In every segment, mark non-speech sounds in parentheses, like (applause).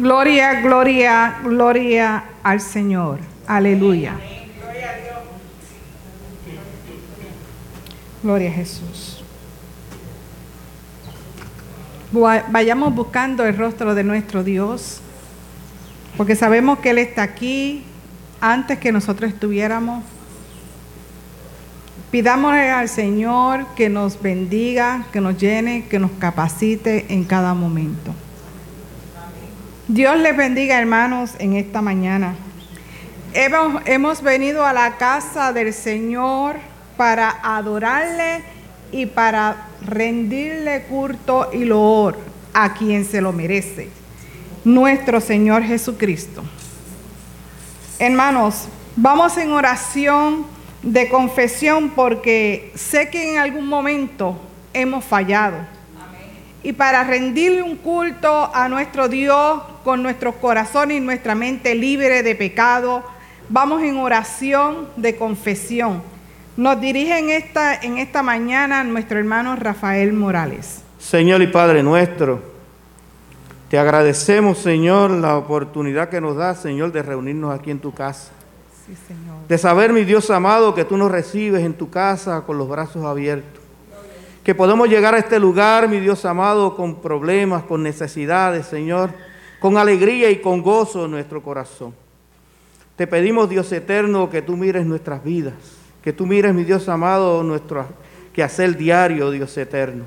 Gloria, gloria, gloria al Señor. Aleluya. Gloria a Jesús. Vayamos buscando el rostro de nuestro Dios, porque sabemos que Él está aquí antes que nosotros estuviéramos. Pidámosle al Señor que nos bendiga, que nos llene, que nos capacite en cada momento. Dios les bendiga, hermanos, en esta mañana. Hemos, hemos venido a la casa del Señor para adorarle y para rendirle culto y loor a quien se lo merece, nuestro Señor Jesucristo. Hermanos, vamos en oración de confesión porque sé que en algún momento hemos fallado. Y para rendirle un culto a nuestro Dios con nuestros corazones y nuestra mente libre de pecado, vamos en oración de confesión. Nos dirige en esta, en esta mañana nuestro hermano Rafael Morales. Señor y Padre nuestro, te agradecemos, Señor, la oportunidad que nos da, Señor, de reunirnos aquí en tu casa. Sí, Señor. De saber, mi Dios amado, que tú nos recibes en tu casa con los brazos abiertos. Que podemos llegar a este lugar, mi Dios amado, con problemas, con necesidades, Señor, con alegría y con gozo en nuestro corazón. Te pedimos, Dios eterno, que tú mires nuestras vidas que tú mires, mi Dios amado, nuestro quehacer diario, Dios eterno.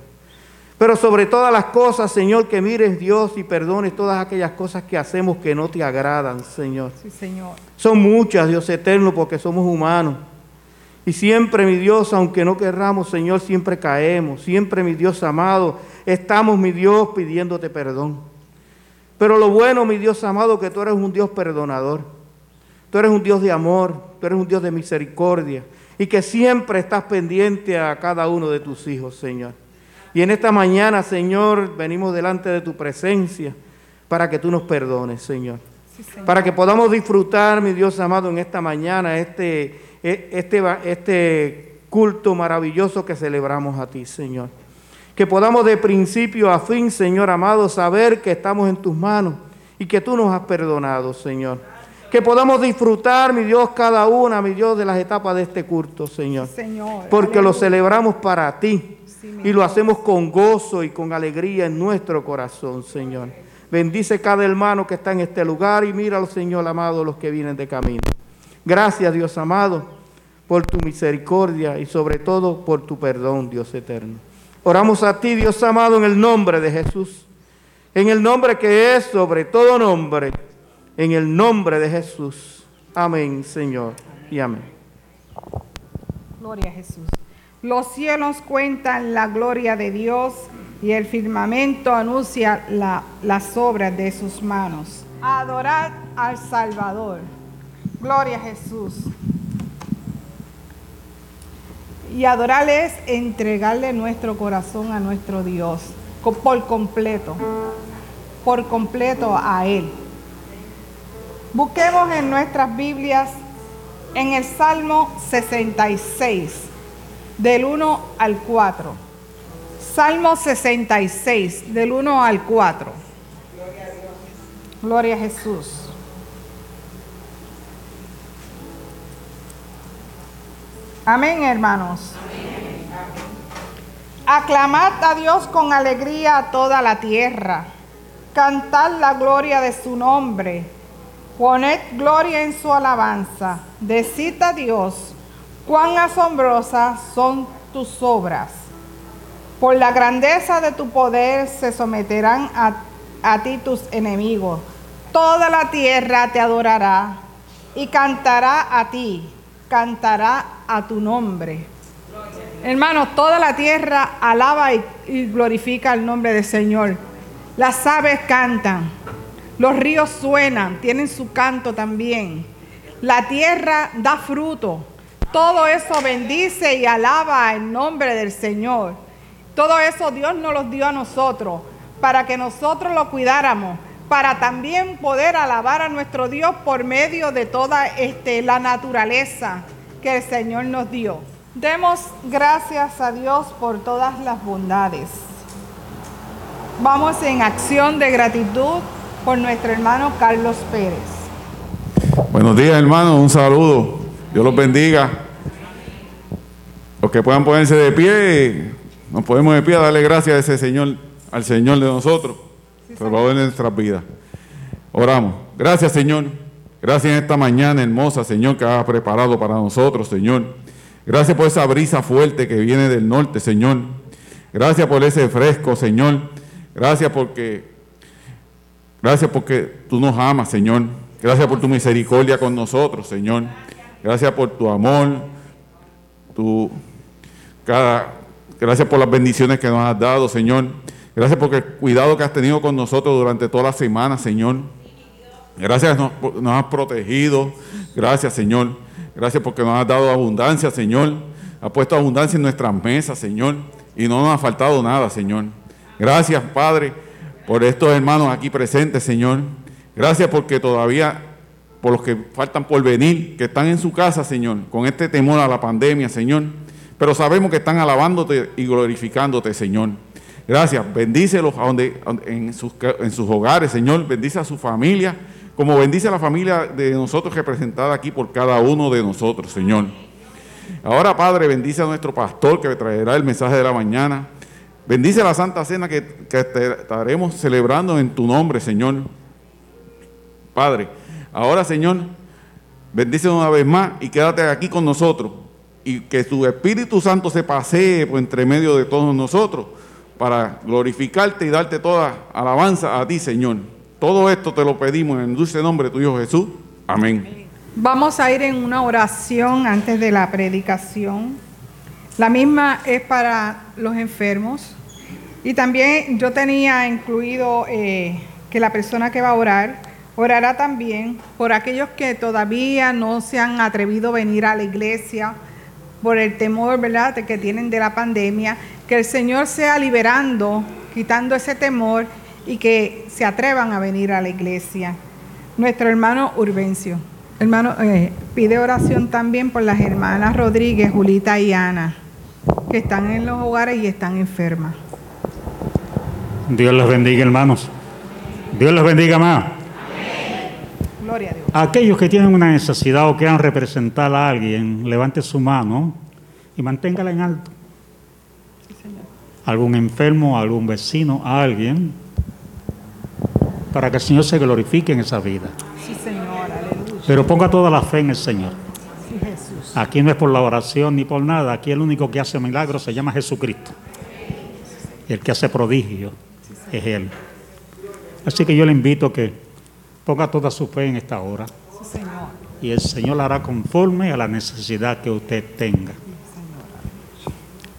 Pero sobre todas las cosas, Señor, que mires, Dios, y perdones todas aquellas cosas que hacemos que no te agradan, Señor. Sí, Señor. Son muchas, Dios eterno, porque somos humanos. Y siempre, mi Dios, aunque no querramos, Señor, siempre caemos. Siempre, mi Dios amado, estamos, mi Dios, pidiéndote perdón. Pero lo bueno, mi Dios amado, que tú eres un Dios perdonador. Tú eres un Dios de amor, tú eres un Dios de misericordia y que siempre estás pendiente a cada uno de tus hijos, Señor. Y en esta mañana, Señor, venimos delante de tu presencia para que tú nos perdones, Señor. Para que podamos disfrutar, mi Dios amado, en esta mañana este, este, este culto maravilloso que celebramos a ti, Señor. Que podamos de principio a fin, Señor amado, saber que estamos en tus manos y que tú nos has perdonado, Señor que podamos disfrutar, mi Dios, cada una, mi Dios, de las etapas de este culto, Señor. Señor porque lo celebramos para ti y lo hacemos con gozo y con alegría en nuestro corazón, Señor. Bendice cada hermano que está en este lugar y míralo, Señor amado, los que vienen de camino. Gracias, Dios amado, por tu misericordia y sobre todo por tu perdón, Dios eterno. Oramos a ti, Dios amado, en el nombre de Jesús, en el nombre que es sobre todo nombre en el nombre de Jesús. Amén, Señor. Y amén. Gloria a Jesús. Los cielos cuentan la gloria de Dios y el firmamento anuncia las obras de sus manos. Adorad al Salvador. Gloria a Jesús. Y adorarle es entregarle nuestro corazón a nuestro Dios por completo, por completo a Él. Busquemos en nuestras Biblias en el Salmo 66, del 1 al 4. Salmo 66, del 1 al 4. Gloria a Jesús. Amén, hermanos. Aclamad a Dios con alegría a toda la tierra. Cantad la gloria de su nombre Poned gloria en su alabanza. Decid a Dios, cuán asombrosas son tus obras. Por la grandeza de tu poder se someterán a, a ti tus enemigos. Toda la tierra te adorará y cantará a ti, cantará a tu nombre. Hermanos, toda la tierra alaba y glorifica el nombre del Señor. Las aves cantan los ríos suenan, tienen su canto también. La tierra da fruto. Todo eso bendice y alaba el nombre del Señor. Todo eso Dios nos lo dio a nosotros para que nosotros lo cuidáramos, para también poder alabar a nuestro Dios por medio de toda este, la naturaleza que el Señor nos dio. Demos gracias a Dios por todas las bondades. Vamos en acción de gratitud por nuestro hermano Carlos Pérez. Buenos días, hermanos. Un saludo. Dios los bendiga. Los que puedan ponerse de pie, nos podemos de pie a darle gracias a ese Señor, al Señor de nosotros, Salvador de nuestras vidas. Oramos. Gracias, Señor. Gracias en esta mañana hermosa, Señor, que has preparado para nosotros, Señor. Gracias por esa brisa fuerte que viene del norte, Señor. Gracias por ese fresco, Señor. Gracias porque, gracias porque tú nos amas, Señor. Gracias por tu misericordia con nosotros, Señor. Gracias por tu amor, tu cada, gracias por las bendiciones que nos has dado, Señor. Gracias por el cuidado que has tenido con nosotros durante toda la semana, Señor. Gracias nos, has protegido. Gracias, Señor. Gracias porque nos has dado abundancia, Señor. Ha puesto abundancia en nuestras mesas, Señor. Y no nos ha faltado nada, Señor. Gracias, Padre, por estos hermanos aquí presentes, Señor. Gracias porque todavía, por los que faltan por venir, que están en su casa, Señor, con este temor a la pandemia, Señor. Pero sabemos que están alabándote y glorificándote, Señor. Gracias. Bendícelos donde, en, sus, en sus hogares, Señor. Bendice a su familia como bendice a la familia de nosotros representada aquí por cada uno de nosotros, Señor. Ahora, Padre, bendice a nuestro pastor que traerá el mensaje de la mañana. Bendice la Santa Cena que, que estaremos celebrando en tu nombre, Señor. Padre, ahora, Señor, bendice una vez más y quédate aquí con nosotros. Y que tu Espíritu Santo se pasee por entre medio de todos nosotros para glorificarte y darte toda alabanza a ti, Señor. Todo esto te lo pedimos en el dulce nombre de tu Hijo Jesús. Amén. Vamos a ir en una oración antes de la predicación. La misma es para los enfermos. Y también yo tenía incluido eh, que la persona que va a orar orará también por aquellos que todavía no se han atrevido a venir a la iglesia por el temor, ¿verdad?, que tienen de la pandemia. Que el Señor sea liberando, quitando ese temor y que se atrevan a venir a la iglesia. Nuestro hermano Urbencio. Hermano, eh, pide oración también por las hermanas Rodríguez, Julita y Ana, que están en los hogares y están enfermas. Dios los bendiga, hermanos. Dios los bendiga más. Gloria a Dios. Aquellos que tienen una necesidad o quieran representar a alguien, levante su mano y manténgala en alto. Algún enfermo, algún vecino, alguien, para que el Señor se glorifique en esa vida. Sí, Señor, aleluya. Pero ponga toda la fe en el Señor. Sí, Jesús. Aquí no es por la oración ni por nada. Aquí el único que hace milagros se llama Jesucristo. El que hace prodigio es Él. Así que yo le invito a que ponga toda su fe en esta hora. Sí, Señor. Y el Señor la hará conforme a la necesidad que usted tenga.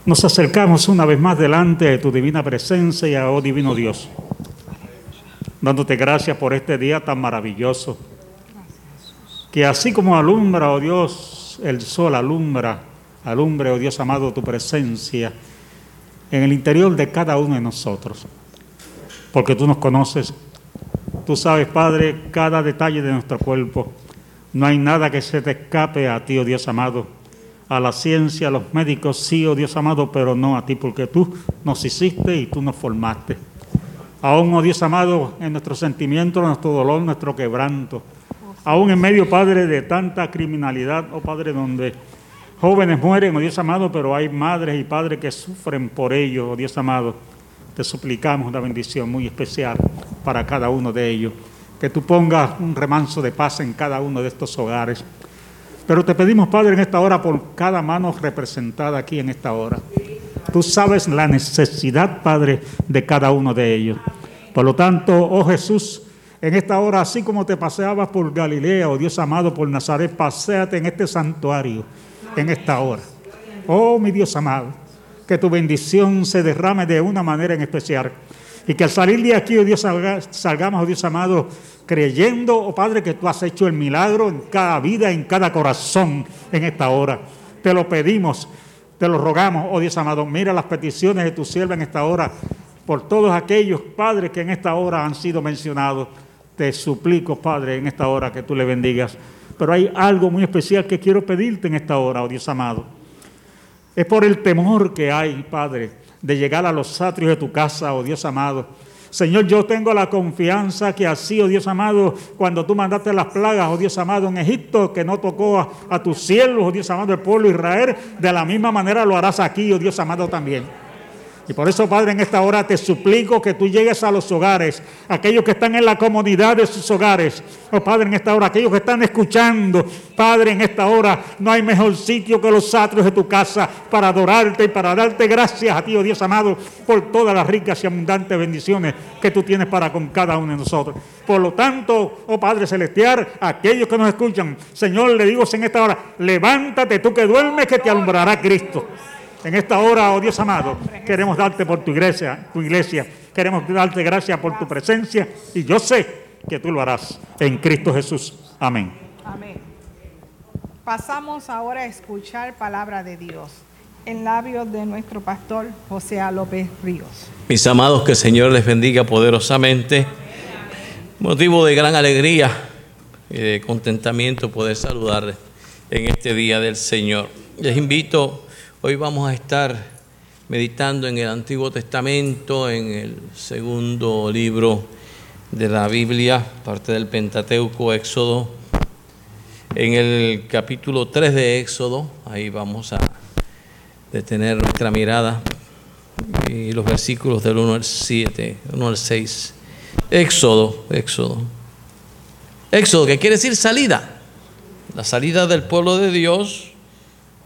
Nos acercamos una vez más delante de tu divina presencia y a oh divino Dios, dándote gracias por este día tan maravilloso, que así como alumbra, oh Dios, el sol alumbra, alumbre, oh Dios amado, tu presencia en el interior de cada uno de nosotros, porque tú nos conoces, tú sabes, Padre, cada detalle de nuestro cuerpo, no hay nada que se te escape a ti, oh Dios amado, a la ciencia, a los médicos, sí, oh Dios amado, pero no a ti, porque tú nos hiciste y tú nos formaste. Aún, oh Dios amado, en nuestro sentimiento, nuestro dolor, nuestro quebranto. Aún en medio, Padre, de tanta criminalidad, oh Padre, donde jóvenes mueren, oh Dios amado, pero hay madres y padres que sufren por ello, oh Dios amado. Te suplicamos una bendición muy especial para cada uno de ellos. Que tú pongas un remanso de paz en cada uno de estos hogares. Pero te pedimos, Padre, en esta hora por cada mano representada aquí en esta hora. Tú sabes la necesidad, Padre, de cada uno de ellos. Por lo tanto, oh Jesús, en esta hora, así como te paseabas por Galilea, oh Dios amado, por Nazaret, paséate en este santuario, en esta hora. Oh, mi Dios amado, que tu bendición se derrame de una manera en especial. Y que al salir de aquí, oh Dios, salga, salgamos, oh Dios amado, creyendo, oh Padre, que tú has hecho el milagro en cada vida, en cada corazón en esta hora. Te lo pedimos, te lo rogamos, oh Dios amado. Mira las peticiones de tu sierva en esta hora, por todos aquellos padres que en esta hora han sido mencionados. Te suplico, Padre, en esta hora que tú le bendigas. Pero hay algo muy especial que quiero pedirte en esta hora, oh Dios amado. Es por el temor que hay, Padre, de llegar a los atrios de tu casa, oh Dios amado, Señor, yo tengo la confianza que así, oh Dios amado, cuando tú mandaste las plagas, oh Dios amado, en Egipto, que no tocó a, tus siervos, oh Dios amado, el pueblo de Israel, de la misma manera lo harás aquí, oh Dios amado, también. Y por eso, Padre, en esta hora te suplico que tú llegues a los hogares, aquellos que están en la comunidad de sus hogares. Oh, Padre, en esta hora, aquellos que están escuchando, Padre, en esta hora, no hay mejor sitio que los atrios de tu casa para adorarte y para darte gracias a ti, oh Dios amado, por todas las ricas y abundantes bendiciones que tú tienes para con cada uno de nosotros. Por lo tanto, oh Padre Celestial, aquellos que nos escuchan, Señor, le digo en esta hora, levántate tú que duermes, que te alumbrará Cristo. En esta hora, oh Dios amado, queremos darte por tu iglesia, tu iglesia. Queremos darte gracias por tu presencia y yo sé que tú lo harás en Cristo Jesús. Amén. Amén. Pasamos ahora a escuchar palabra de Dios en labios de nuestro pastor José A. López Ríos. Mis amados, que el Señor les bendiga poderosamente. Motivo de gran alegría y de contentamiento poder saludarles en este día del Señor. Les invito Hoy vamos a estar meditando en el Antiguo Testamento, en el segundo libro de la Biblia, parte del Pentateuco, Éxodo. En el capítulo 3 de Éxodo, ahí vamos a detener nuestra mirada, y los versículos del 1 al 7, 1 al 6. Éxodo, Éxodo. Éxodo, que quiere decir salida. La salida del pueblo de Dios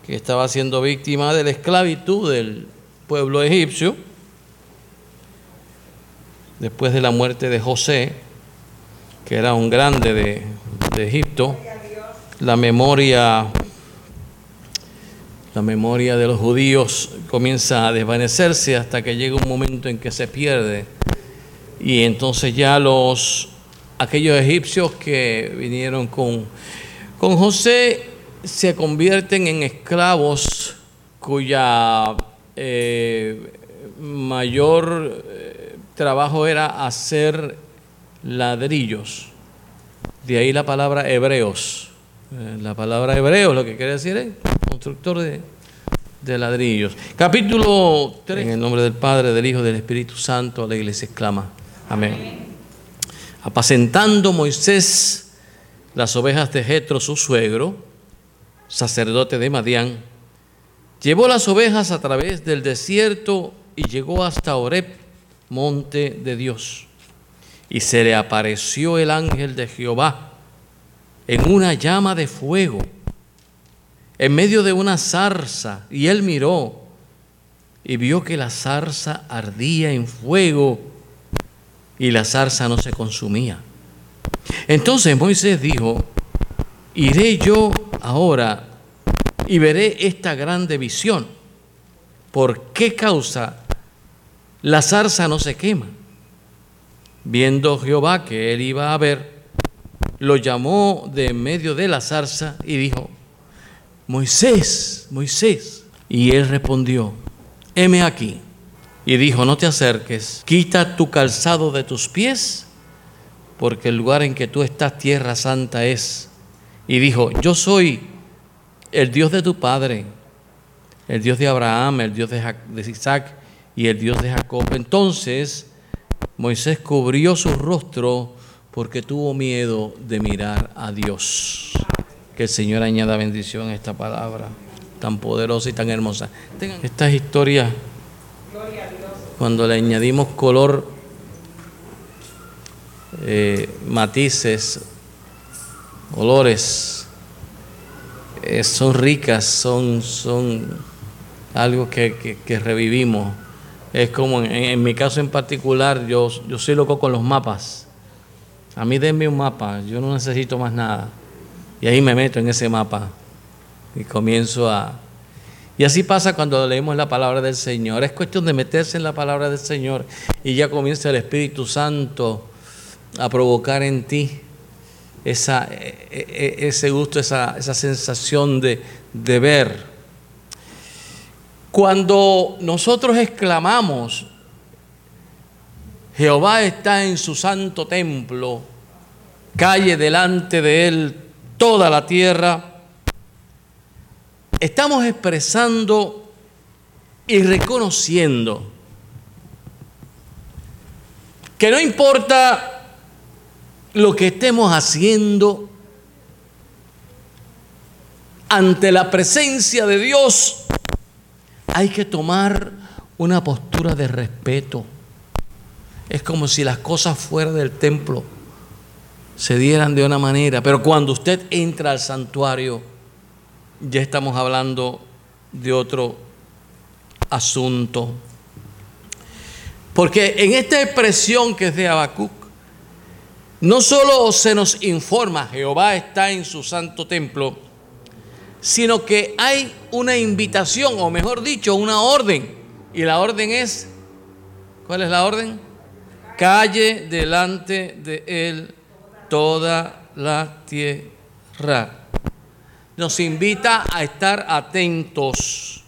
que estaba siendo víctima de la esclavitud del pueblo egipcio, después de la muerte de José, que era un grande de, de Egipto, la memoria, la memoria de los judíos comienza a desvanecerse hasta que llega un momento en que se pierde. Y entonces ya los aquellos egipcios que vinieron con, con José se convierten en esclavos cuya eh, mayor eh, trabajo era hacer ladrillos. De ahí la palabra hebreos. Eh, la palabra hebreos lo que quiere decir es constructor de, de ladrillos. Capítulo 3. En el nombre del Padre, del Hijo, del Espíritu Santo, la iglesia exclama. Amén. Apacentando Moisés las ovejas de Jetro, su suegro, sacerdote de Madián, llevó las ovejas a través del desierto y llegó hasta Oreb, monte de Dios. Y se le apareció el ángel de Jehová en una llama de fuego, en medio de una zarza, y él miró y vio que la zarza ardía en fuego y la zarza no se consumía. Entonces Moisés dijo, iré yo ahora y veré esta grande visión. ¿Por qué causa la zarza no se quema? Viendo Jehová que él iba a ver, lo llamó de medio de la zarza y dijo, Moisés, Moisés. Y él respondió, heme aquí. Y dijo, no te acerques, quita tu calzado de tus pies, porque el lugar en que tú estás, tierra santa es y dijo, yo soy el Dios de tu padre, el Dios de Abraham, el Dios de, Isaac y el Dios de Jacob. Entonces Moisés cubrió su rostro porque tuvo miedo de mirar a Dios. Que el Señor añada bendición a esta palabra tan poderosa y tan hermosa. Estas historias, cuando le añadimos color, eh, matices, olores, eh, son ricas, son, son algo que, revivimos. Es como en, mi caso en particular, yo, yo soy loco con los mapas. A mí denme un mapa, yo no necesito más nada. Y ahí me meto en ese mapa y comienzo a... Y así pasa cuando leemos la palabra del Señor. Es cuestión de meterse en la palabra del Señor y ya comienza el Espíritu Santo a provocar en ti esa, e, e, ese gusto, esa, esa sensación de, de ver. Cuando nosotros exclamamos, Jehová está en su santo templo, calle delante de él toda la tierra, estamos expresando y reconociendo que no importa lo que estemos haciendo, ante la presencia de Dios hay que tomar una postura de respeto. Es como si las cosas fuera del templo se dieran de una manera, pero cuando usted entra al santuario, ya estamos hablando de otro asunto. Porque en esta expresión que es de Habacuc, no solo se nos informa, Jehová está en su santo templo, sino que hay una invitación, o mejor dicho, una orden. Y la orden es, ¿cuál es la orden? Calle delante de él toda la tierra. Nos invita a estar atentos,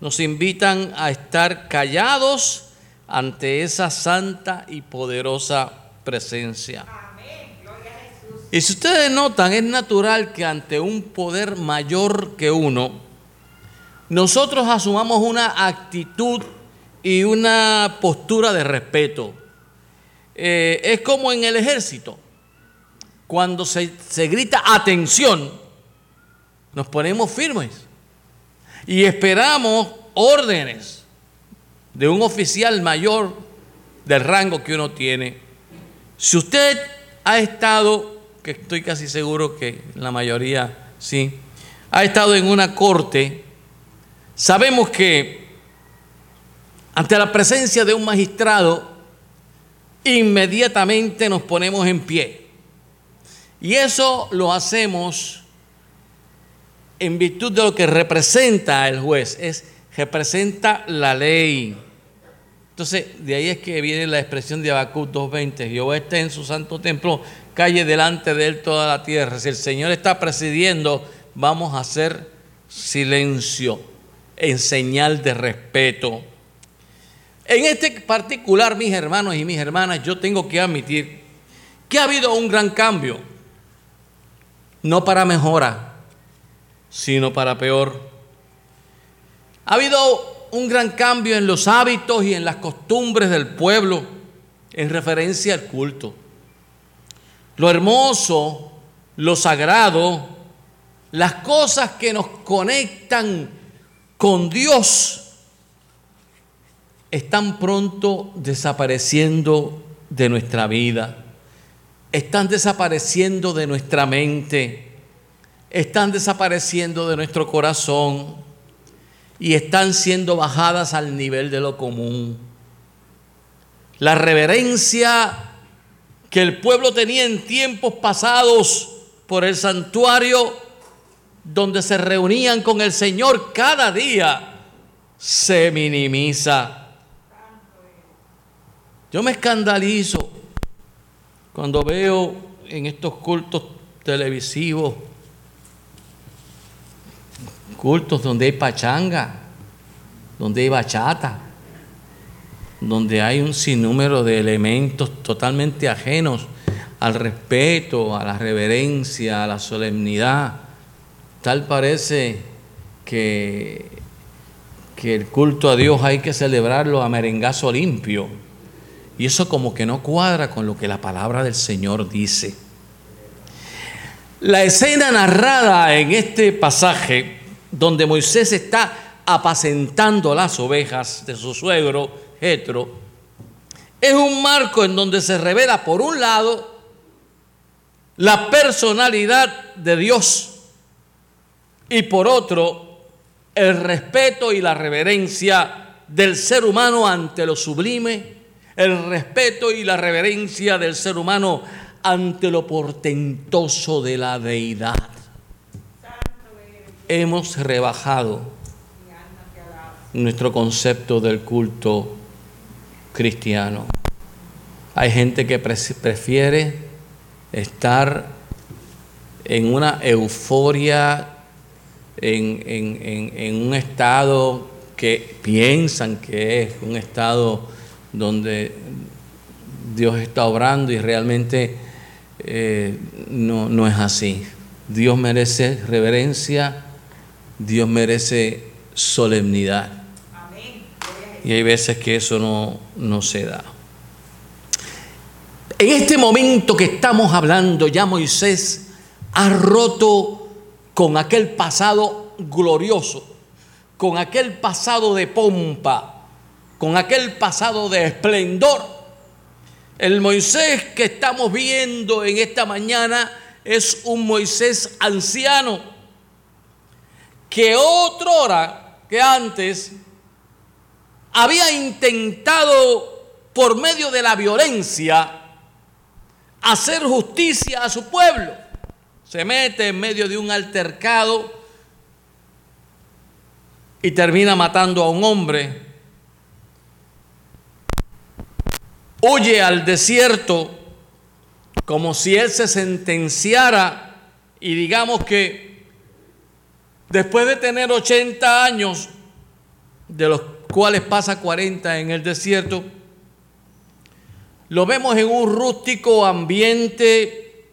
nos invitan a estar callados ante esa santa y poderosa presencia. Y si ustedes notan, es natural que ante un poder mayor que uno, nosotros asumamos una actitud y una postura de respeto. Eh, es como en el ejército. Cuando se, se grita atención, nos ponemos firmes y esperamos órdenes de un oficial mayor del rango que uno tiene. Si usted ha estado que estoy casi seguro que la mayoría sí, ha estado en una corte, sabemos que ante la presencia de un magistrado, inmediatamente nos ponemos en pie. Y eso lo hacemos en virtud de lo que representa el juez, es representa la ley. Entonces, de ahí es que viene la expresión de Habacuc 2.20, Jehová está en su santo templo, calle delante de él toda la tierra. Si el Señor está presidiendo, vamos a hacer silencio en señal de respeto. En este particular, mis hermanos y mis hermanas, yo tengo que admitir que ha habido un gran cambio, no para mejora, sino para peor. Ha habido un gran cambio en los hábitos y en las costumbres del pueblo en referencia al culto. Lo hermoso, lo sagrado, las cosas que nos conectan con Dios, están pronto desapareciendo de nuestra vida, están desapareciendo de nuestra mente, están desapareciendo de nuestro corazón y están siendo bajadas al nivel de lo común. La reverencia que el pueblo tenía en tiempos pasados por el santuario donde se reunían con el Señor cada día, se minimiza. Yo me escandalizo cuando veo en estos cultos televisivos, cultos donde hay pachanga, donde hay bachata, donde hay un sinnúmero de elementos totalmente ajenos al respeto, a la reverencia, a la solemnidad. Tal parece que, que el culto a Dios hay que celebrarlo a merengazo limpio. Y eso como que no cuadra con lo que la palabra del Señor dice. La escena narrada en este pasaje, donde Moisés está apacentando las ovejas de su suegro, Jetro, es un marco en donde se revela, por un lado, la personalidad de Dios y por otro, el respeto y la reverencia del ser humano ante lo sublime, el respeto y la reverencia del ser humano ante lo portentoso de la deidad. Hemos rebajado nuestro concepto del culto cristiano. Hay gente que prefiere estar en una euforia, en, un estado que piensan que es un estado donde Dios está obrando y realmente eh, no, no es así. Dios merece reverencia, Dios merece solemnidad. Y hay veces que eso no, no se da. En este momento que estamos hablando, ya Moisés ha roto con aquel pasado glorioso, con aquel pasado de pompa, con aquel pasado de esplendor. El Moisés que estamos viendo en esta mañana es un Moisés anciano, que otra hora que antes había intentado por medio de la violencia hacer justicia a su pueblo. Se mete en medio de un altercado y termina matando a un hombre. Huye al desierto como si él se sentenciara y digamos que después de tener 80 años, de los cuales pasa 40 en el desierto, lo vemos en un rústico ambiente,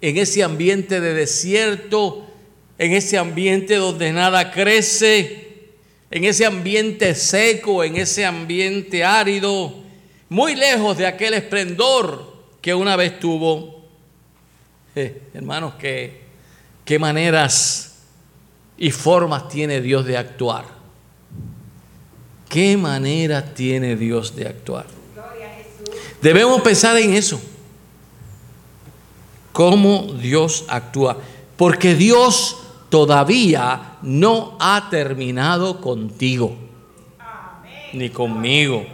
en ese ambiente de desierto, en ese ambiente donde nada crece, en ese ambiente seco, en ese ambiente árido, muy lejos de aquel esplendor que una vez tuvo. Eh, hermanos, ¿qué, qué maneras y formas tiene Dios de actuar. ¿Qué manera tiene Dios de actuar? Debemos pensar en eso. Cómo Dios actúa. Porque Dios todavía no ha terminado contigo. Ni conmigo.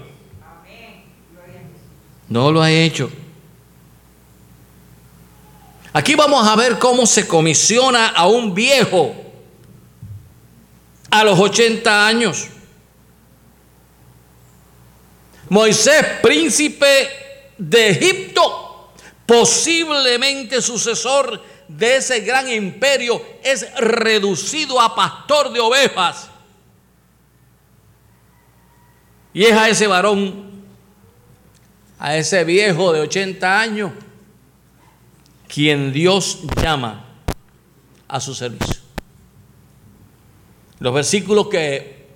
No lo ha hecho. Aquí vamos a ver cómo se comisiona a un viejo a los 80 años. Moisés, príncipe de Egipto, posiblemente sucesor de ese gran imperio, es reducido a pastor de ovejas. Y es a ese varón, a ese viejo de 80 años, quien Dios llama a su servicio. Los versículos que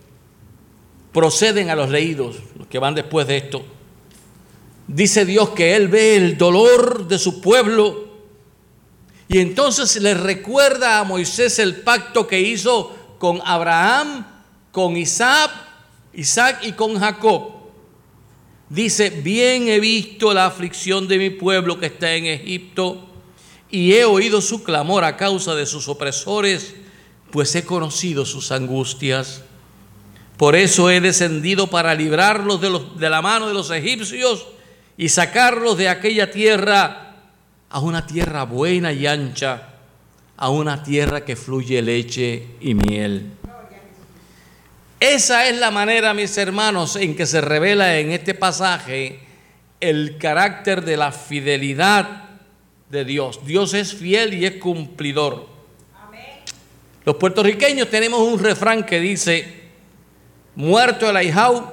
proceden a los leídos, los que van después de esto. Dice Dios que Él ve el dolor de su pueblo y entonces le recuerda a Moisés el pacto que hizo con Abraham, con Isaac, Isaac y con Jacob. Dice, bien he visto la aflicción de mi pueblo que está en Egipto y he oído su clamor a causa de sus opresores, pues he conocido sus angustias. Por eso he descendido para librarlos de, la mano de los egipcios y sacarlos de aquella tierra a una tierra buena y ancha, a una tierra que fluye leche y miel. Esa es la manera, mis hermanos, en que se revela en este pasaje el carácter de la fidelidad de Dios. Dios es fiel y es cumplidor. Los puertorriqueños tenemos un refrán que dice, Muerto el ahijao,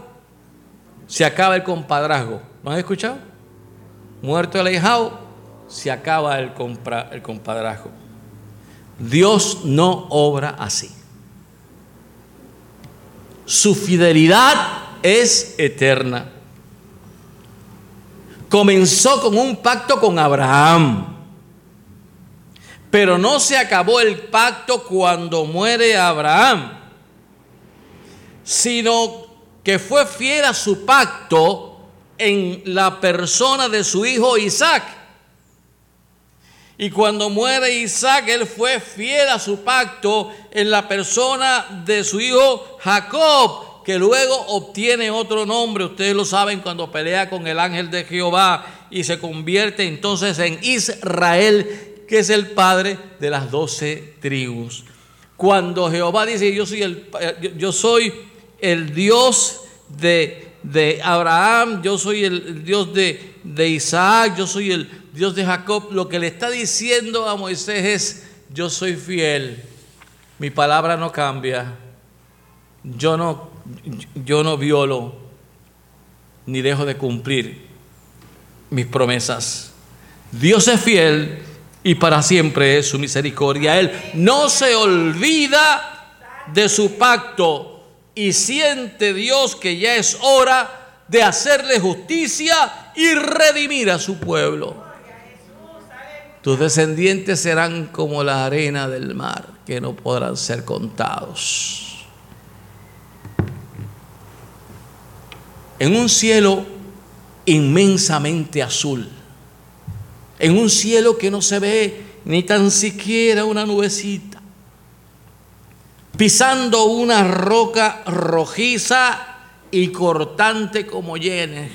se acaba el compadrazgo. ¿Lo han escuchado? Muerto el ahijao, se acaba el, el compadrazgo. Dios no obra así. Su fidelidad es eterna. Comenzó con un pacto con Abraham. Pero no se acabó el pacto cuando muere Abraham sino que fue fiel a su pacto en la persona de su hijo Isaac. Y cuando muere Isaac, él fue fiel a su pacto en la persona de su hijo Jacob, que luego obtiene otro nombre. Ustedes lo saben cuando pelea con el ángel de Jehová y se convierte entonces en Israel, que es el padre de las doce tribus. Cuando Jehová dice, yo soy el, yo soy el Dios de, Abraham, yo soy el, Dios de, de Isaac, yo soy el Dios de Jacob. Lo que le está diciendo a Moisés es, yo soy fiel, mi palabra no cambia, yo no, yo no violo ni dejo de cumplir mis promesas. Dios es fiel y para siempre es su misericordia. Él no se olvida de su pacto y siente Dios que ya es hora de hacerle justicia y redimir a su pueblo. Tus descendientes serán como la arena del mar, que no podrán ser contados. En un cielo inmensamente azul, en un cielo que no se ve ni tan siquiera una nubecita, pisando una roca rojiza y cortante como llene.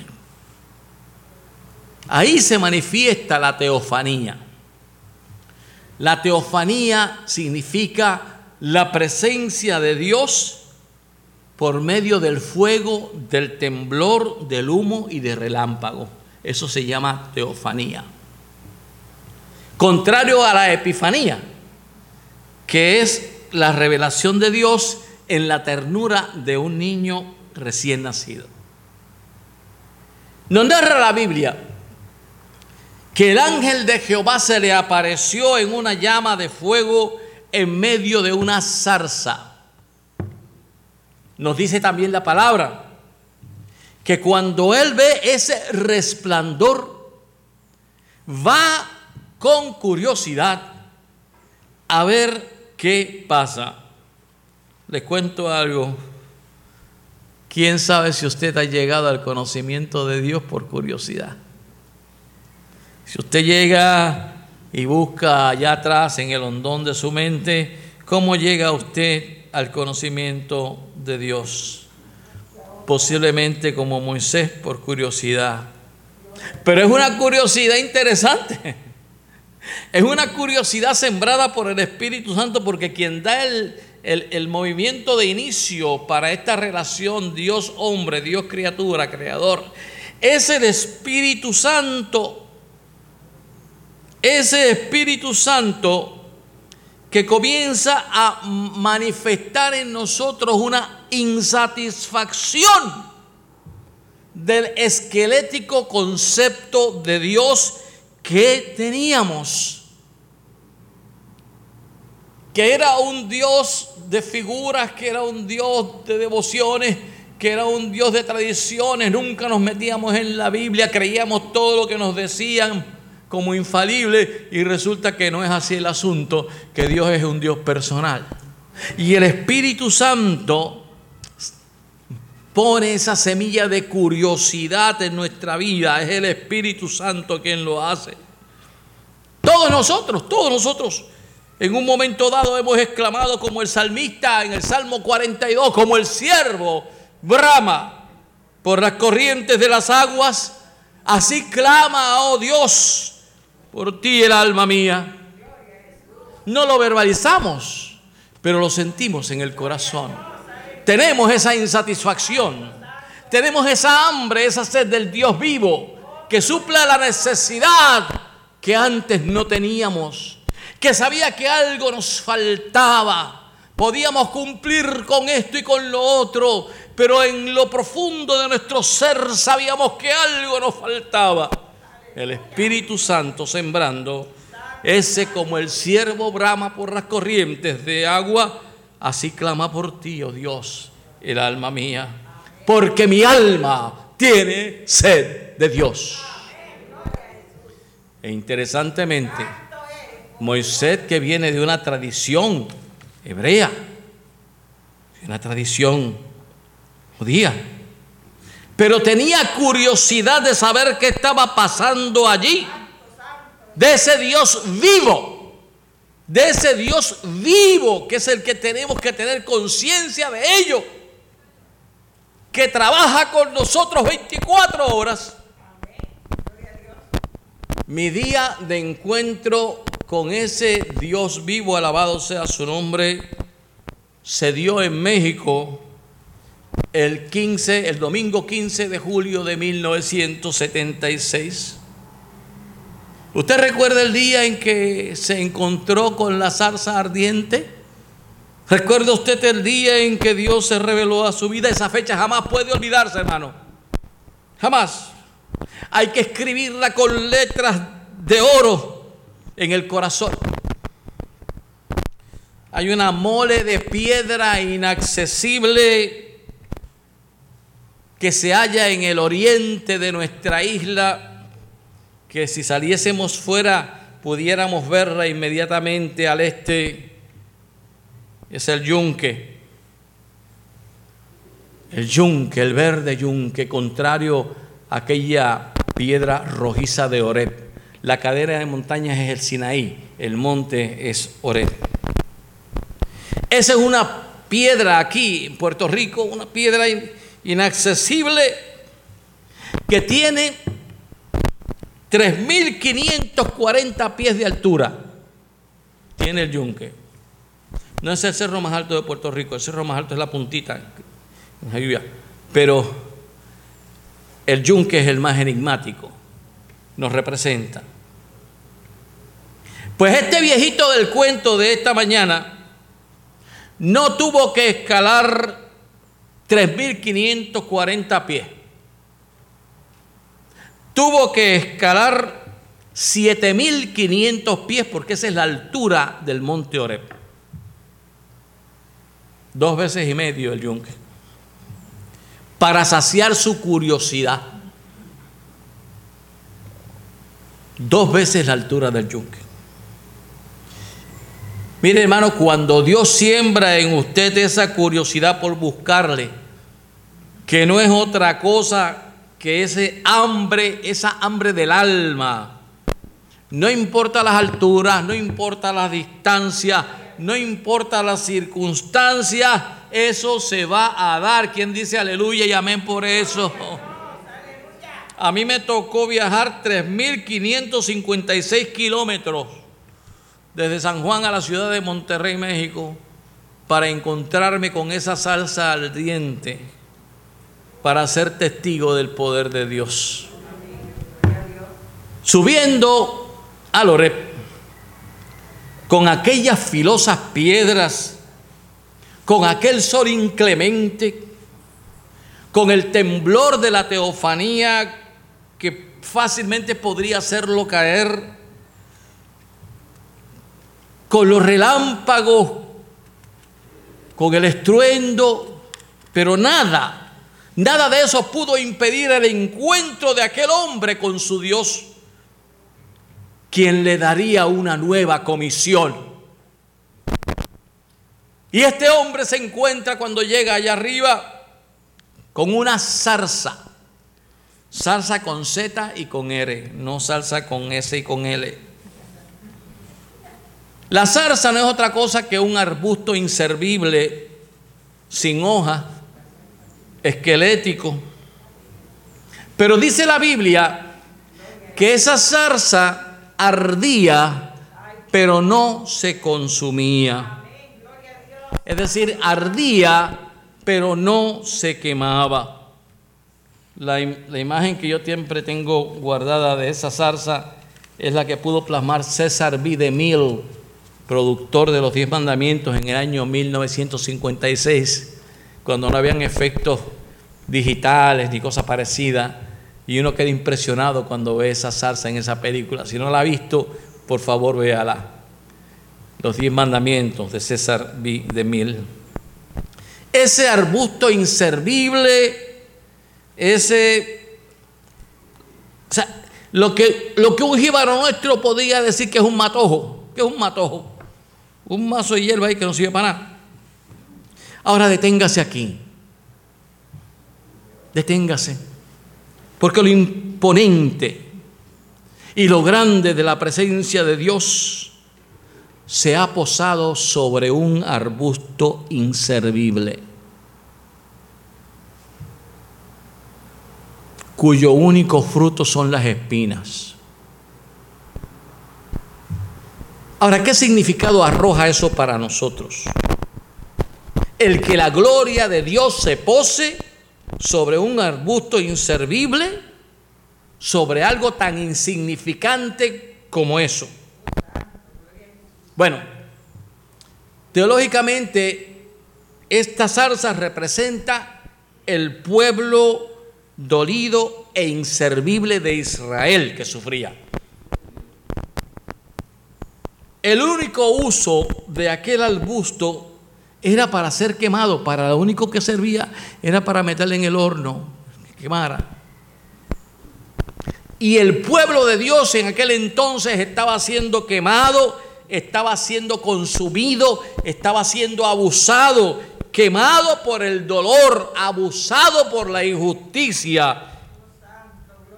Ahí se manifiesta la teofanía. La teofanía significa la presencia de Dios por medio del fuego, del temblor, del humo y del relámpago. Eso se llama teofanía. Contrario a la epifanía, que es la revelación de Dios en la ternura de un niño recién nacido. Nos narra la Biblia que el ángel de Jehová se le apareció en una llama de fuego en medio de una zarza. Nos dice también la palabra que cuando él ve ese resplandor, va con curiosidad a ver qué pasa. Les cuento algo. ¿Quién sabe si usted ha llegado al conocimiento de Dios por curiosidad? Si usted llega y busca allá atrás en el hondón de su mente, ¿cómo llega usted al conocimiento de Dios? Posiblemente como Moisés por curiosidad. Pero es una curiosidad interesante. Es una curiosidad sembrada por el Espíritu Santo porque quien da el, el, movimiento de inicio para esta relación Dios-hombre, Dios-criatura, creador, es el Espíritu Santo. Ese Espíritu Santo que comienza a manifestar en nosotros una insatisfacción del esquelético concepto de Dios que teníamos. Que era un Dios de figuras, que era un Dios de devociones, que era un Dios de tradiciones. Nunca nos metíamos en la Biblia, creíamos todo lo que nos decían como infalible y resulta que no es así el asunto, que Dios es un Dios personal. Y el Espíritu Santo pone esa semilla de curiosidad en nuestra vida. Es el Espíritu Santo quien lo hace. Todos nosotros, todos nosotros. En un momento dado hemos exclamado como el salmista en el Salmo 42, como el siervo brama por las corrientes de las aguas, así clama, oh Dios, por ti el alma mía. No lo verbalizamos, pero lo sentimos en el corazón. Tenemos esa insatisfacción, tenemos esa hambre, esa sed del Dios vivo que supla la necesidad que antes no teníamos, que sabía que algo nos faltaba. Podíamos cumplir con esto y con lo otro, pero en lo profundo de nuestro ser sabíamos que algo nos faltaba. El Espíritu Santo sembrando, ese como el siervo brama por las corrientes de agua, así clama por ti, oh Dios, el alma mía, porque mi alma tiene sed de Dios. E interesantemente, Moisés que viene de una tradición hebrea, de una tradición judía, pero tenía curiosidad de saber qué estaba pasando allí, de ese Dios vivo, de ese Dios vivo que es el que tenemos que tener conciencia de ello, que trabaja con nosotros 24 horas mi día de encuentro con ese Dios vivo, alabado sea su nombre, se dio en México el 15, el domingo 15 de julio de 1976. ¿Usted recuerda el día en que se encontró con la zarza ardiente? ¿Recuerda usted el día en que Dios se reveló a su vida? Esa fecha jamás puede olvidarse, hermano. Jamás. Hay que escribirla con letras de oro en el corazón. Hay una mole de piedra inaccesible que se halla en el oriente de nuestra isla, que si saliésemos fuera pudiéramos verla inmediatamente al este, es el yunque. El yunque, el verde yunque, contrario a aquella piedra rojiza de Oreb. La cadera de montañas es el Sinaí, el monte es Oreb. Esa es una piedra aquí en Puerto Rico, una piedra inaccesible que tiene 3.540 pies de altura. Tiene el yunque. No es el cerro más alto de Puerto Rico, el cerro más alto es la puntita, pero el yunque es el más enigmático, nos representa. Pues este viejito del cuento de esta mañana no tuvo que escalar 3.540 pies. Tuvo que escalar 7.500 pies porque esa es la altura del monte Oreb. Dos veces y medio el yunque. Para saciar su curiosidad. Dos veces la altura del yunque. Mire hermano, cuando Dios siembra en usted esa curiosidad por buscarle, que no es otra cosa que ese hambre, esa hambre del alma, no importa las alturas, no importa las distancias, no importa las circunstancias, eso se va a dar. ¿Quién dice aleluya y amén por eso? A mí me tocó viajar 3.556 kilómetros desde San Juan a la ciudad de Monterrey, México, para encontrarme con esa salsa ardiente, para ser testigo del poder de Dios. Subiendo a Lorep, con aquellas filosas piedras, con aquel sol inclemente, con el temblor de la teofanía que fácilmente podría hacerlo caer, con los relámpagos, con el estruendo, pero nada, nada de eso pudo impedir el encuentro de aquel hombre con su Dios, quien le daría una nueva comisión. Y este hombre se encuentra cuando llega allá arriba con una zarza, zarza con Z y con R, no salsa con S y con L. La zarza no es otra cosa que un arbusto inservible, sin hojas, esquelético. Pero dice la Biblia que esa zarza ardía, pero no se consumía. Es decir, ardía, pero no se quemaba. La, la, imagen que yo siempre tengo guardada de esa zarza es la que pudo plasmar César B. de Mil productor de los Diez Mandamientos en el año 1956, cuando no habían efectos digitales ni cosas parecidas, y uno queda impresionado cuando ve esa salsa en esa película. Si no la ha visto, por favor véala. Los Diez Mandamientos de César B. de Mil. Ese arbusto inservible, ese... O sea, lo que, lo que un jíbaro nuestro podía decir que es un matojo, que es un matojo un mazo de hierba ahí que no sirve para nada. Ahora deténgase aquí. Deténgase. Porque lo imponente y lo grande de la presencia de Dios se ha posado sobre un arbusto inservible, cuyo único fruto son las espinas. Ahora, ¿qué significado arroja eso para nosotros? El que la gloria de Dios se pose sobre un arbusto inservible, sobre algo tan insignificante como eso. Bueno, teológicamente, esta zarza representa el pueblo dolido e inservible de Israel que sufría. El único uso de aquel arbusto era para ser quemado, para lo único que servía era para meterle en el horno, quemara. Y el pueblo de Dios en aquel entonces estaba siendo quemado, estaba siendo consumido, estaba siendo abusado, quemado por el dolor, abusado por la injusticia.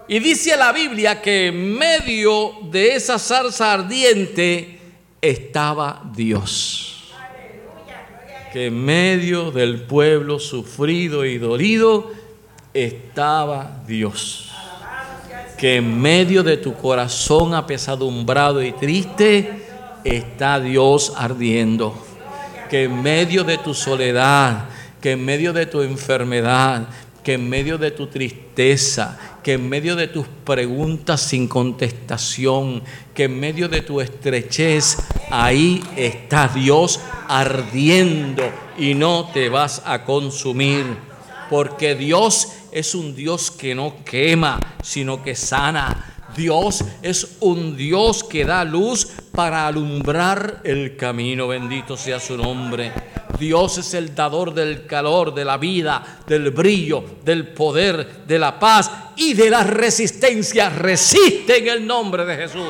Y dice la Biblia que en medio de esa zarza ardiente estaba Dios. Que en medio del pueblo sufrido y dolido estaba Dios. Que en medio de tu corazón apesadumbrado y triste está Dios ardiendo. Que en medio de tu soledad, que en medio de tu enfermedad, que en medio de tu tristeza, que en medio de tus preguntas sin contestación, que en medio de tu estrechez, ahí está Dios ardiendo y no te vas a consumir. Porque Dios es un Dios que no quema, sino que sana. Dios es un Dios que da luz para alumbrar el camino. Bendito sea su nombre. Dios es el dador del calor, de la vida, del brillo, del poder, de la paz y de la resistencia. Resiste en el nombre de Jesús.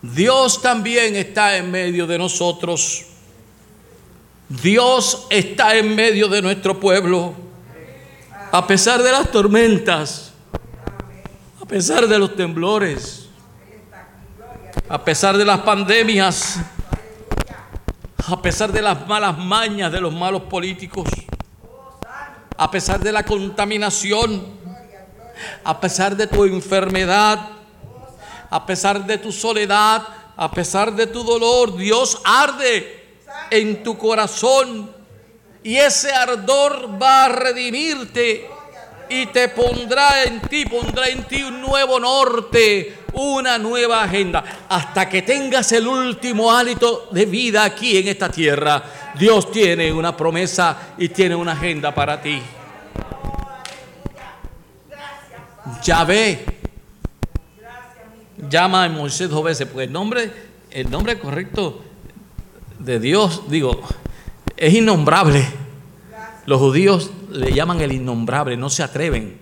Dios también está en medio de nosotros. Dios está en medio de nuestro pueblo. A pesar de las tormentas, a pesar de los temblores, a pesar de las pandemias, a pesar de las malas mañas de los malos políticos, a pesar de la contaminación, a pesar de tu enfermedad, a pesar de tu soledad, a pesar de tu dolor, Dios arde en tu corazón y ese ardor va a redimirte y te pondrá en ti, pondrá en ti un nuevo norte, una nueva agenda. Hasta que tengas el último hálito de vida aquí en esta tierra, Dios tiene una promesa y tiene una agenda para ti. Yahvé llama a Moisés dos veces, porque el nombre, el nombre correcto de Dios, digo, es innombrable. Los judíos le llaman el innombrable, no se atreven.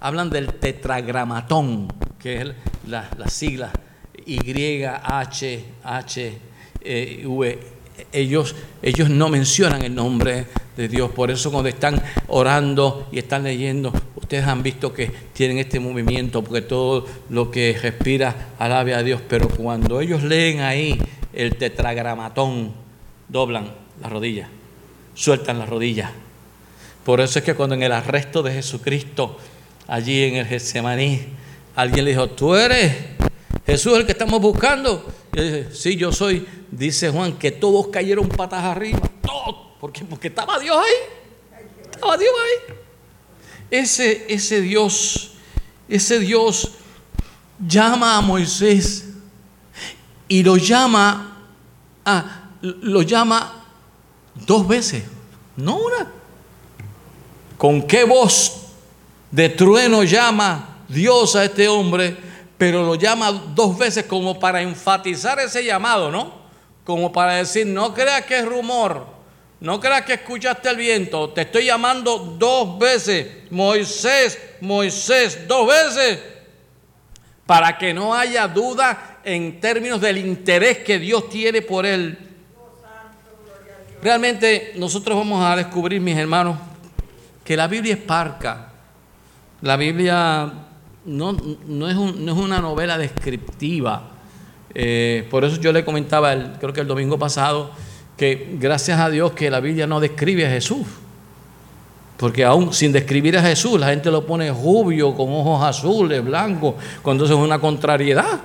Hablan del tetragramatón, que es la, la sigla Y, H, H, e, V. Ellos, ellos no mencionan el nombre de Dios. Por eso cuando están orando y están leyendo, ustedes han visto que tienen este movimiento, porque todo lo que respira alabe a Dios. Pero cuando ellos leen ahí el tetragramatón, doblan la rodilla, sueltan la rodilla por eso es que cuando en el arresto de Jesucristo, allí en el Getsemaní, alguien le dijo, tú eres Jesús el que estamos buscando. Y él dice, sí, yo soy. Dice Juan que todos cayeron patas arriba. Todos. ¿Por qué? Porque estaba Dios ahí. Estaba Dios ahí. Ese, ese Dios, ese Dios llama a Moisés y lo llama, ah, lo llama dos veces, no una. ¿Con qué voz de trueno llama Dios a este hombre? Pero lo llama dos veces como para enfatizar ese llamado, ¿no? Como para decir, no creas que es rumor, no creas que escuchaste el viento, te estoy llamando dos veces, Moisés, Moisés, dos veces, para que no haya duda en términos del interés que Dios tiene por él. Realmente nosotros vamos a descubrir, mis hermanos, que la Biblia es parca. La Biblia no, no, es, una novela descriptiva. Eh, por eso yo le comentaba, el, creo que el domingo pasado, que gracias a Dios que la Biblia no describe a Jesús. Porque aún sin describir a Jesús, la gente lo pone rubio, con ojos azules, blancos, cuando eso es una contrariedad.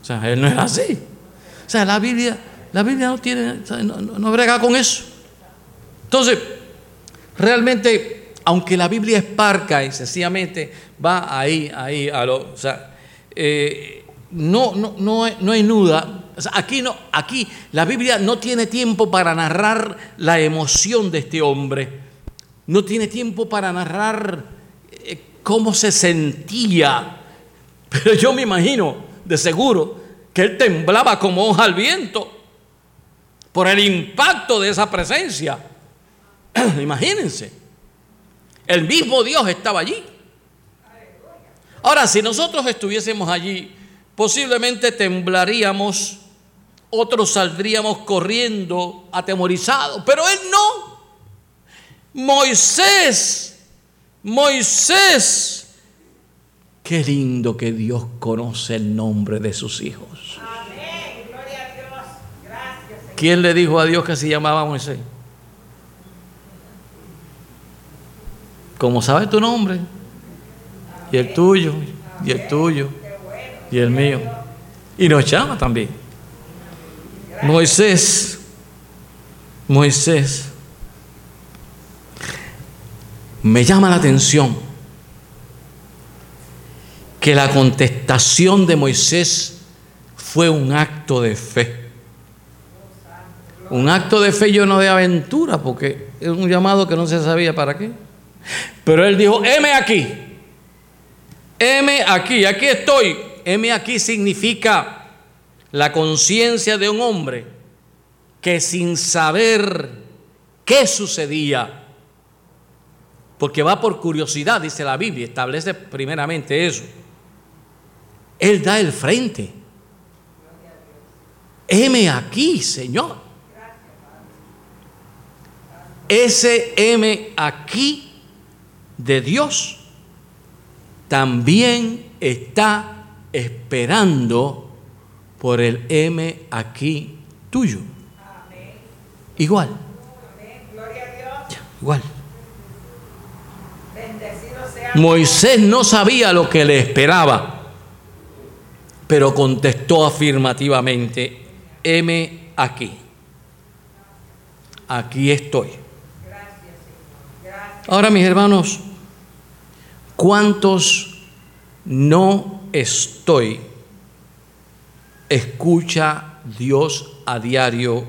O sea, él no es así. O sea, la Biblia, la Biblia no tiene, no, no brega con eso. Entonces, realmente aunque la Biblia es parca y sencillamente va ahí, ahí, eh, no, hay nuda. aquí, aquí la Biblia no tiene tiempo para narrar la emoción de este hombre, no tiene tiempo para narrar eh, cómo se sentía, pero yo me imagino, de seguro, que él temblaba como hoja al viento por el impacto de esa presencia. (clears throat) Imagínense. El mismo Dios estaba allí. Ahora, si nosotros estuviésemos allí, posiblemente temblaríamos, otros saldríamos corriendo, atemorizados, pero él no. Moisés, Moisés, qué lindo que Dios conoce el nombre de sus hijos. ¿Quién le dijo a Dios que se llamaba Moisés? Como sabe tu nombre, y el tuyo, y el tuyo, y el mío, y nos llama también. Moisés, Moisés, me llama la atención que la contestación de Moisés fue un acto de fe. Un acto de fe lleno de aventura, porque es un llamado que no se sabía para qué. Pero él dijo, heme aquí, heme aquí, aquí estoy. Heme aquí significa la conciencia de un hombre que sin saber qué sucedía, porque va por curiosidad, dice la Biblia, establece primeramente eso. Él da el frente. Heme aquí, Señor. Ese heme aquí de Dios también está esperando por el M aquí tuyo. Igual. Igual. Moisés no sabía lo que le esperaba, pero contestó afirmativamente, M aquí. Aquí estoy. Ahora, mis hermanos, ¿cuántos no estoy? Escucha Dios a diario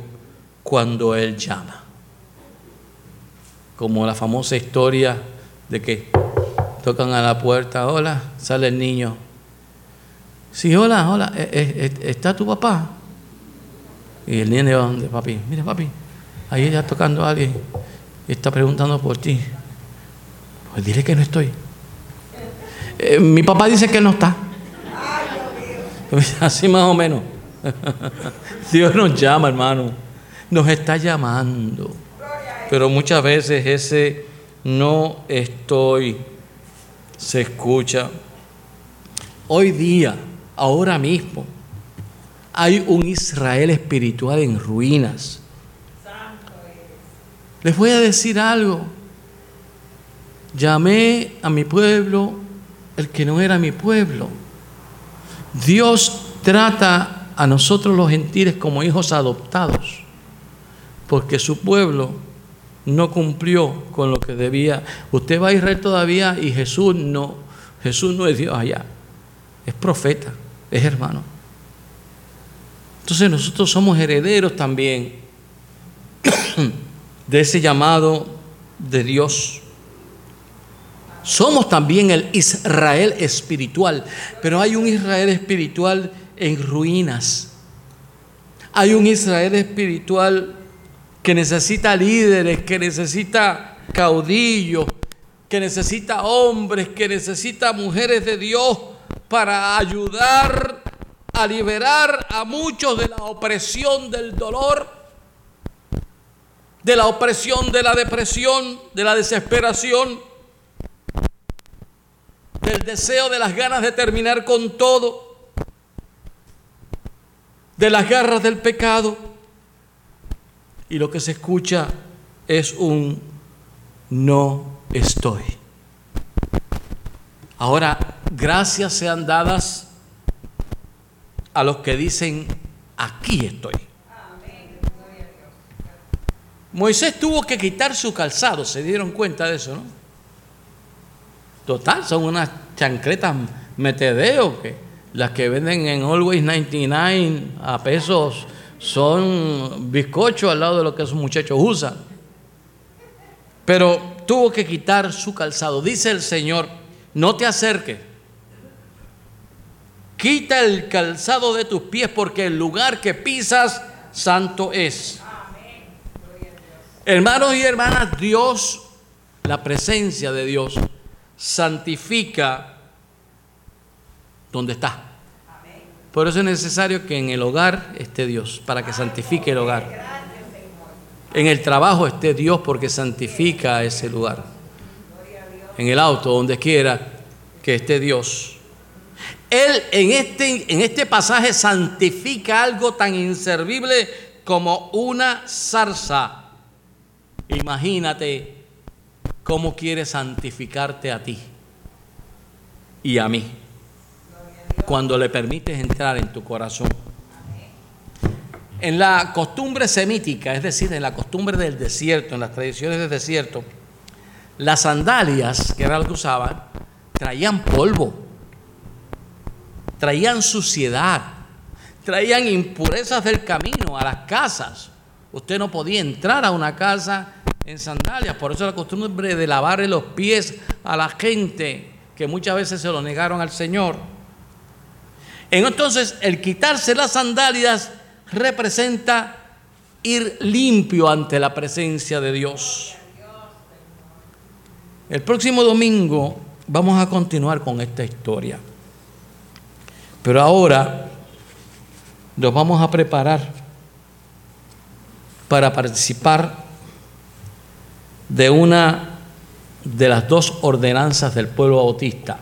cuando Él llama. Como la famosa historia de que tocan a la puerta, hola, sale el niño. Sí, hola, hola, eh, eh, eh, ¿está tu papá? Y el niño va donde papi, mira papi, ahí está tocando a alguien y está preguntando por ti. Pues dile que no estoy. Mi papá dice que no está. (laughs) Así más o menos. (laughs) Dios nos llama, hermano. Nos está llamando. Pero muchas veces ese no estoy se escucha. Hoy día, ahora mismo, hay un Israel espiritual en ruinas. Les voy a decir algo. Llamé a mi pueblo el que no era mi pueblo. Dios trata a nosotros los gentiles como hijos adoptados, porque su pueblo no cumplió con lo que debía. Usted va a Israel todavía y Jesús no, Jesús no es Dios allá, es profeta, es hermano. Entonces nosotros somos herederos también de ese llamado de Dios. Somos también el Israel espiritual, pero hay un Israel espiritual en ruinas. Hay un Israel espiritual que necesita líderes, que necesita caudillos, que necesita hombres, que necesita mujeres de Dios para ayudar a liberar a muchos de la opresión del dolor, de la opresión de la depresión, de la desesperación del deseo, de las ganas de terminar con todo, de las garras del pecado. Y lo que se escucha es un no estoy. Ahora, gracias sean dadas a los que dicen, aquí estoy. Moisés tuvo que quitar su calzado, se dieron cuenta de eso, ¿no? Total, son unas chancletas metedeo que las que venden en Always 99 a pesos son bizcochos al lado de lo que esos muchachos usan. Pero tuvo que quitar su calzado. Dice el Señor, no te acerques. Quita el calzado de tus pies porque el lugar que pisas santo es. Hermanos y hermanas, Dios, la presencia de Dios, santifica donde está. Por eso es necesario que en el hogar esté Dios, para que santifique el hogar. En el trabajo esté Dios porque santifica ese lugar. En el auto, donde quiera que esté Dios. Él en este, en este pasaje santifica algo tan inservible como una zarza. Imagínate cómo quiere santificarte a ti y a mí cuando le permites entrar en tu corazón. En la costumbre semítica, es decir, en la costumbre del desierto, en las tradiciones del desierto, las sandalias, que era lo que usaban, traían polvo, traían suciedad, traían impurezas del camino a las casas. Usted no podía entrar a una casa en sandalias, por eso la costumbre de lavarle los pies a la gente, que muchas veces se lo negaron al Señor. Entonces, el quitarse las sandalias representa ir limpio ante la presencia de Dios. El próximo domingo vamos a continuar con esta historia. Pero ahora nos vamos a preparar para participar de una de las dos ordenanzas del pueblo bautista.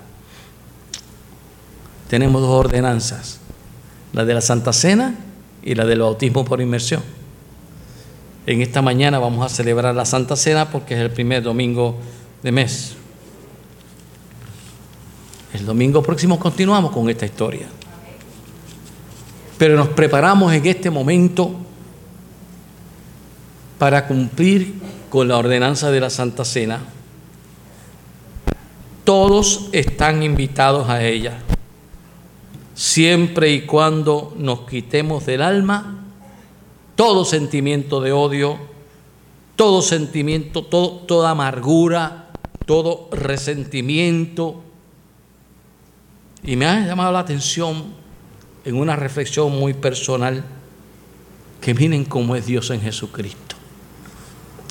Tenemos dos ordenanzas, la de la Santa Cena y la del bautismo por inmersión. En esta mañana vamos a celebrar la Santa Cena porque es el primer domingo de mes. El domingo próximo continuamos con esta historia. Pero nos preparamos en este momento para cumplir con la ordenanza de la Santa Cena. Todos están invitados a ella siempre y cuando nos quitemos del alma todo sentimiento de odio, todo sentimiento, toda amargura, todo resentimiento. Y me ha llamado la atención en una reflexión muy personal que miren cómo es Dios en Jesucristo.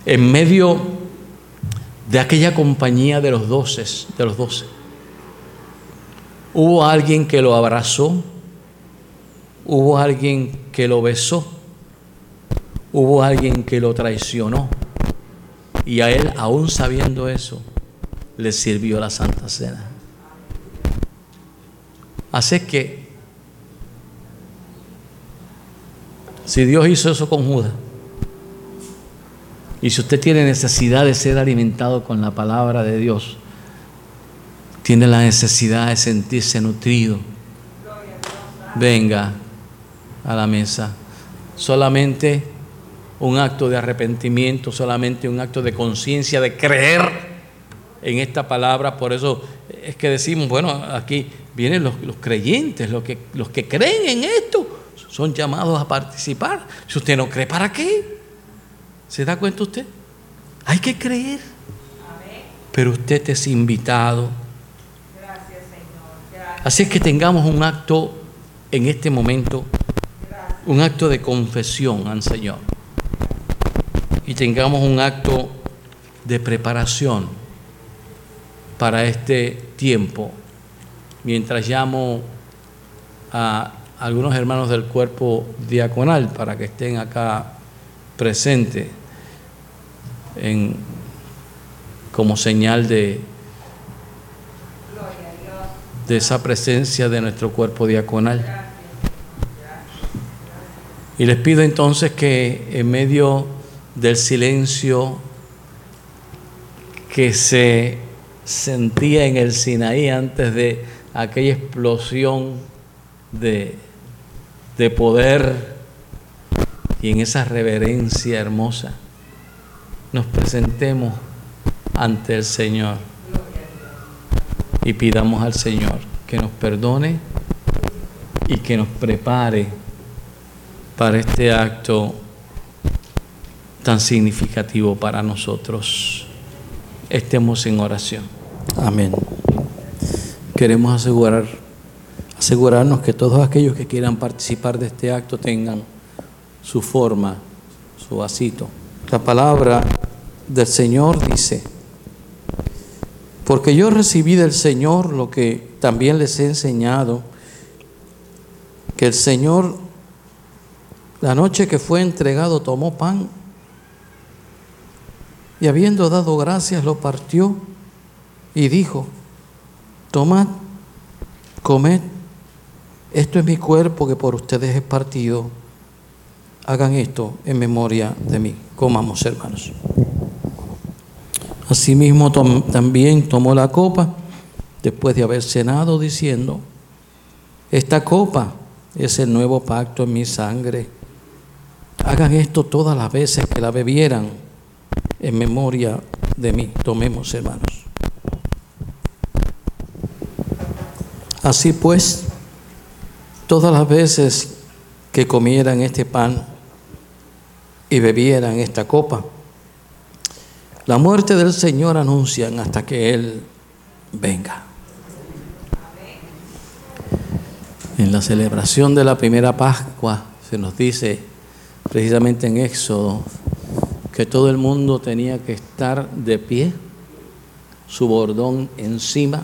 En medio de aquella compañía de los doces, de los doce Hubo alguien que lo abrazó, hubo alguien que lo besó, hubo alguien que lo traicionó. Y a él, aún sabiendo eso, le sirvió la Santa Cena. Así que, si Dios hizo eso con Judas, y si usted tiene necesidad de ser alimentado con la palabra de Dios, tiene la necesidad de sentirse nutrido, venga a la mesa. Solamente un acto de arrepentimiento, solamente un acto de conciencia, de creer en esta palabra. Por eso es que decimos, bueno, aquí vienen los, creyentes, los que, los que creen en esto, son llamados a participar. Si usted no cree, ¿para qué? ¿Se da cuenta usted? Hay que creer. Pero usted es invitado Así es que tengamos un acto en este momento, un acto de confesión al Señor. Y tengamos un acto de preparación para este tiempo. Mientras llamo a algunos hermanos del cuerpo diaconal para que estén acá presentes como señal de de esa presencia de nuestro cuerpo diaconal. Y les pido entonces que en medio del silencio que se sentía en el Sinaí antes de aquella explosión de, de poder y en esa reverencia hermosa, nos presentemos ante el Señor y pidamos al Señor que nos perdone y que nos prepare para este acto tan significativo para nosotros. Estemos en oración. Amén. Queremos asegurar, asegurarnos que todos aquellos que quieran participar de este acto tengan su forma, su vasito La palabra del Señor dice, porque yo recibí del Señor lo que también les he enseñado, que el Señor, la noche que fue entregado, tomó pan y habiendo dado gracias lo partió y dijo, tomad, comed, esto es mi cuerpo que por ustedes es partido, hagan esto en memoria de mí. Comamos hermanos. Asimismo también tomó la copa después de haber cenado diciendo, esta copa es el nuevo pacto en mi sangre. Hagan esto todas las veces que la bebieran en memoria de mí. Tomemos, hermanos. Así pues, todas las veces que comieran este pan y bebieran esta copa, la muerte del Señor anuncian hasta que Él venga. En la celebración de la primera Pascua se nos dice precisamente en Éxodo que todo el mundo tenía que estar de pie, su bordón encima,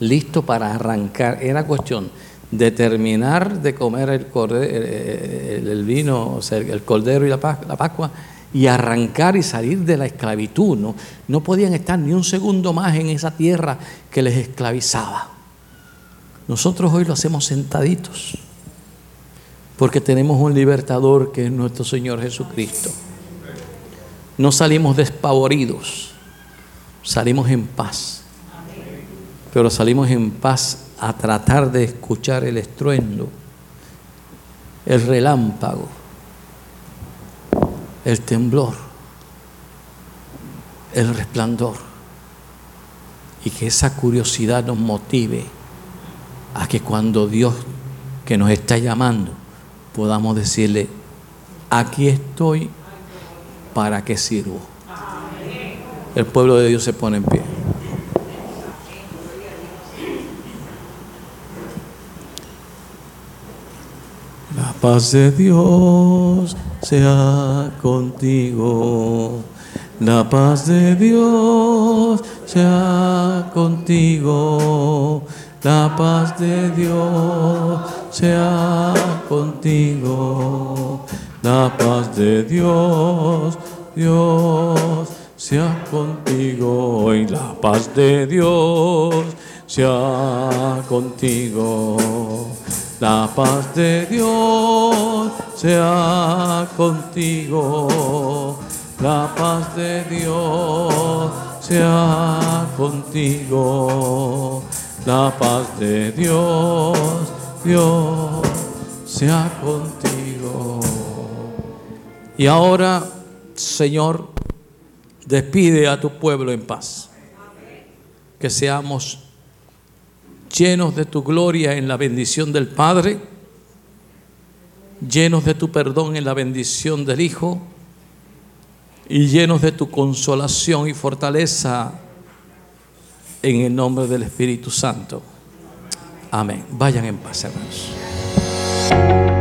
listo para arrancar. Era cuestión de terminar de comer el, el, vino, o sea, el cordero y la Pascua y arrancar y salir de la esclavitud. ¿no? no podían estar ni un segundo más en esa tierra que les esclavizaba. Nosotros hoy lo hacemos sentaditos porque tenemos un libertador que es nuestro Señor Jesucristo no salimos despavoridos, salimos en paz. Pero salimos en paz a tratar de escuchar el estruendo, el relámpago, el temblor, el resplandor. Y que esa curiosidad nos motive a que cuando Dios que nos está llamando podamos decirle, aquí estoy ¿para qué sirvo? El pueblo de Dios se pone en pie. La paz de Dios sea contigo. La paz de Dios sea contigo. La paz de Dios sea contigo. La paz de Dios, Dios, sea contigo hoy. La paz de Dios, sea contigo. La paz de Dios, sea contigo. La paz de Dios, sea contigo. La paz de Dios, Dios, sea contigo. Y ahora, Señor, despide a tu pueblo en paz. Que seamos llenos de tu gloria en la bendición del Padre, llenos de tu perdón en la bendición del Hijo y llenos de tu consolación y fortaleza en el nombre del Espíritu Santo. Amén. Vayan en paz, hermanos.